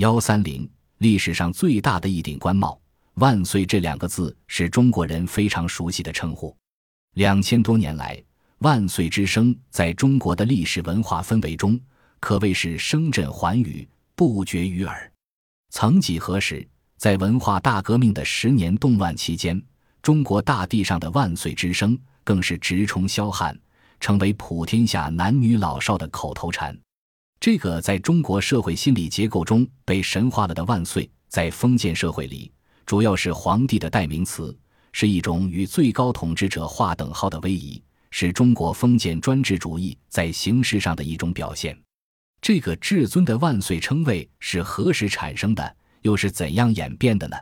幺三零，历史上最大的一顶官帽，“万岁”这两个字是中国人非常熟悉的称呼。两千多年来，“万岁”之声在中国的历史文化氛围中，可谓是声震寰宇，不绝于耳。曾几何时，在文化大革命的十年动乱期间，中国大地上的“万岁”之声更是直冲霄汉，成为普天下男女老少的口头禅。这个在中国社会心理结构中被神化了的“万岁”，在封建社会里，主要是皇帝的代名词，是一种与最高统治者划等号的威仪，是中国封建专制主义在形式上的一种表现。这个至尊的“万岁”称谓是何时产生的？又是怎样演变的呢？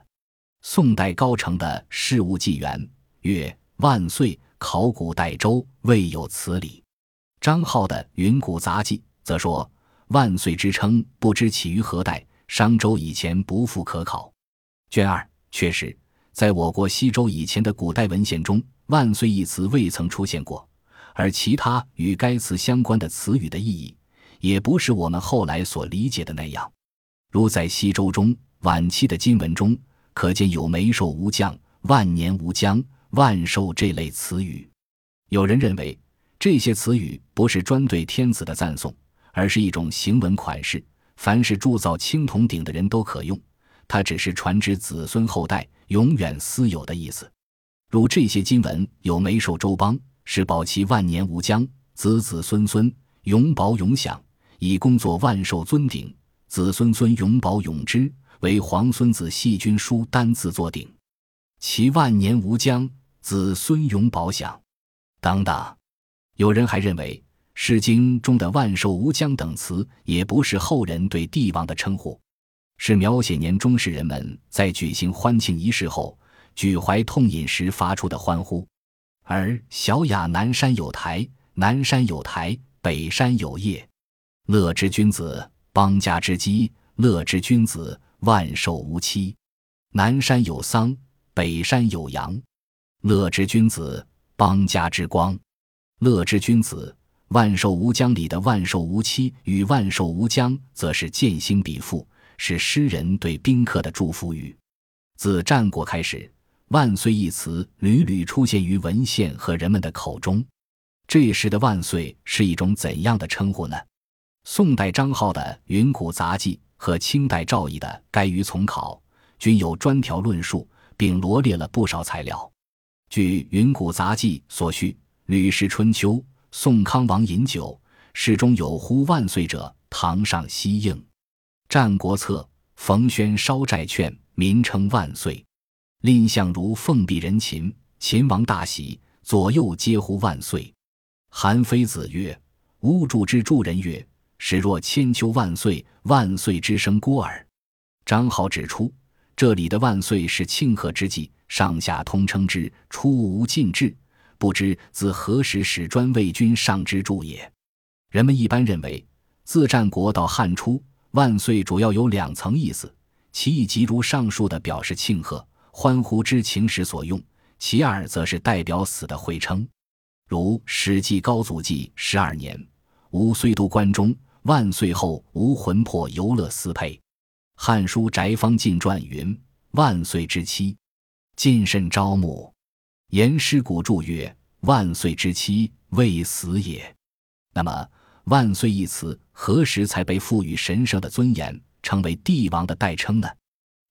宋代高澄的《事物纪元》曰：“万岁，考古代周未有此礼。”张浩的《云谷杂记》则说：“万岁之称，不知起于何代，商周以前不复可考。”卷二确实，在我国西周以前的古代文献中，“万岁”一词未曾出现过，而其他与该词相关的词语的意义，也不是我们后来所理解的那样。如在西周中。晚期的金文中，可见有“梅寿无疆”“万年无疆”“万寿”这类词语。有人认为，这些词语不是专对天子的赞颂，而是一种行文款式，凡是铸造青铜鼎的人都可用。它只是传之子孙后代，永远私有的意思。如这些金文有“梅寿周邦”，是保其万年无疆，子子孙孙永保永享，以工作万寿尊鼎，子孙孙永保永之。为皇孙子细君书单字作鼎，其万年无疆，子孙永保享。等等，有人还认为《诗经》中的“万寿无疆”等词也不是后人对帝王的称呼，是描写年中时人们在举行欢庆仪式后举怀痛饮时发出的欢呼。而“小雅南山有台，南山有台，北山有叶。乐之君子，邦家之基；乐之君子。”万寿无期，南山有桑，北山有杨。乐之君子，邦家之光。乐之君子，万寿无疆里的万寿无期与万寿无疆，则是剑兴笔赋，是诗人对宾客的祝福语。自战国开始，万岁一词屡屡出现于文献和人们的口中。这时的万岁是一种怎样的称呼呢？宋代张浩的《云谷杂记》。和清代赵翼的《该于从考》均有专条论述，并罗列了不少材料。据《云谷杂记》所叙，《吕氏春秋》宋康王饮酒，诗中有呼万岁者，堂上悉应。《战国策》冯轩烧债券民称万岁。蔺相如奉璧人秦，秦王大喜，左右皆呼万岁。韩非子曰：“吾助之助人曰。”始若千秋万岁，万岁之声孤耳。张豪指出，这里的万岁是庆贺之际，上下通称之，出无尽制。不知自何时始专为君上之助也。人们一般认为，自战国到汉初，万岁主要有两层意思：其一即如上述的表示庆贺、欢呼之情时所用；其二则是代表死的讳称。如《史记·高祖纪十二年》，吾岁都关中。万岁后，无魂魄游乐思佩。《汉书·翟方进传》云：“万岁之妻，尽甚招募。”言师古注曰：“万岁之妻，未死也。”那么，“万岁”一词何时才被赋予神圣的尊严，成为帝王的代称呢？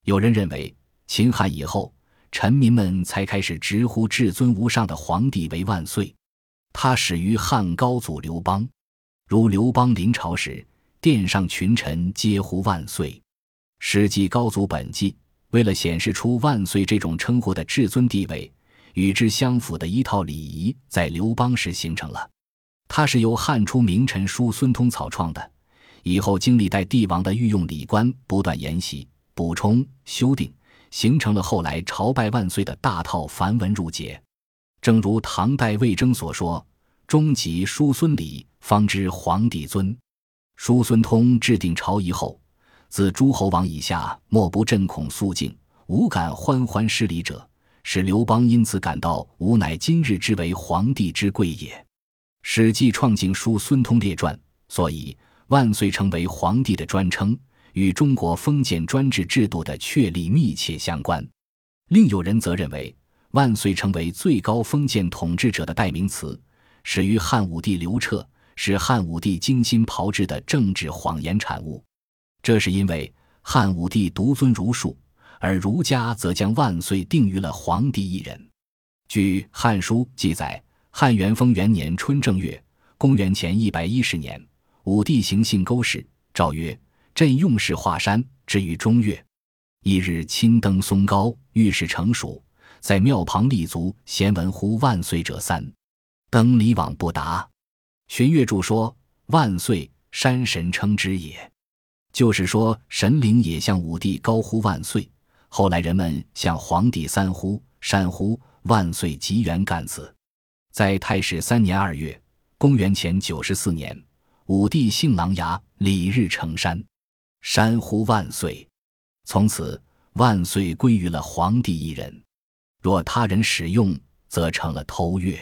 有人认为，秦汉以后，臣民们才开始直呼至尊无上的皇帝为万岁。他始于汉高祖刘邦。如刘邦临朝时，殿上群臣皆呼万岁。《史记·高祖本纪》为了显示出万岁这种称呼的至尊地位，与之相符的一套礼仪在刘邦时形成了。它是由汉初名臣叔孙通草创的，以后经历代帝王的御用礼官不断沿袭、补充、修订，形成了后来朝拜万岁的大套繁文缛节。正如唐代魏征所说。终极叔孙礼，方知皇帝尊。叔孙通制定朝仪后，自诸侯王以下，莫不震恐肃静，无敢欢欢失礼者，使刘邦因此感到吾乃今日之为皇帝之贵也。《史记·创敬书孙通列传》所以万岁成为皇帝的专称，与中国封建专制制度的确立密切相关。另有人则认为，万岁成为最高封建统治者的代名词，始于汉武帝刘彻，是汉武帝精心炮制的政治谎言产物。这是因为汉武帝独尊儒术，而儒家则将万岁定于了皇帝一人。据《汉书》记载，汉元丰元年春正月，公元前一百一十年，武帝行幸沟氏，诏曰：“朕用事华山，至于中月，一日亲登嵩高，御史成熟，在庙旁立足，咸闻呼万岁者三，登离往不达。”荀悦注说：“万岁，山神称之也。”就是说，神灵也向武帝高呼万岁。后来人们向皇帝三呼、山呼。万岁！吉元干子，在太始三年二月，公元前九十四年，武帝幸琅琊礼日成山，山呼万岁。从此，万岁归于了皇帝一人。若他人使用，则成了偷越。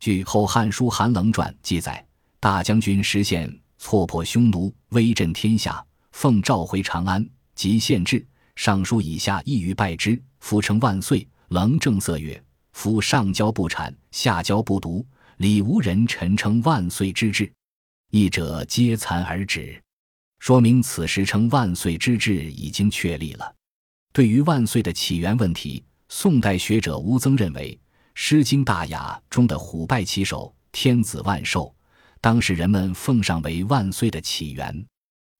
据《后汉书·韩冷传》记载，大将军石宪挫破匈奴，威震天下，奉诏回长安，即献制。尚书以下一于拜之，夫称万岁。棱正色曰。夫上交不谄，下交不独，礼无人臣称万岁之制，一者皆残而止，说明此时称万岁之制已经确立了。对于万岁的起源问题，宋代学者吴曾认为，《诗经·大雅》中的“虎拜其首，天子万寿”，当时人们奉上为万岁的起源。《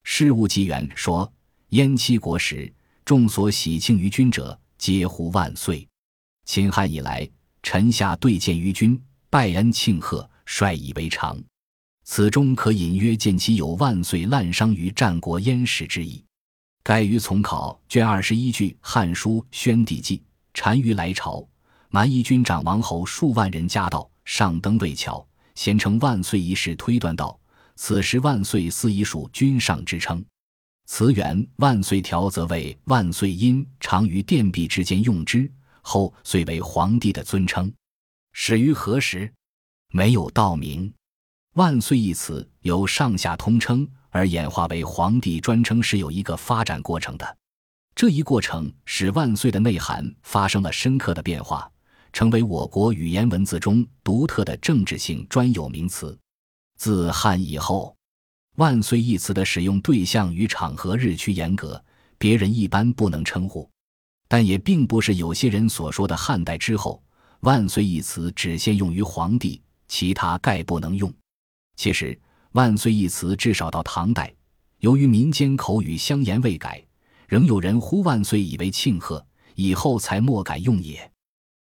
事物纪元》说：“燕七国时，众所喜庆于君者，皆呼万岁。”秦汉以来，臣下对见于君，拜恩庆贺，率以为常。此中可隐约见其有万岁滥觞于战国燕史之意。盖于从考卷二十一句《汉书·宣帝纪》，单于来朝，蛮夷军长王侯数万人驾到，上登渭桥，先称万岁一事，推断道：此时万岁似已属君上之称。词源《万岁条》则为万岁音常于殿壁之间用之。后遂为皇帝的尊称，始于何时？没有道明。万岁一词由上下通称而演化为皇帝专称，是有一个发展过程的。这一过程使万岁的内涵发生了深刻的变化，成为我国语言文字中独特的政治性专有名词。自汉以后，万岁一词的使用对象与场合日趋严格，别人一般不能称呼。但也并不是有些人所说的汉代之后，“万岁”一词只限用于皇帝，其他概不能用。其实，“万岁”一词至少到唐代，由于民间口语相言未改，仍有人呼万岁以为庆贺，以后才莫敢用也。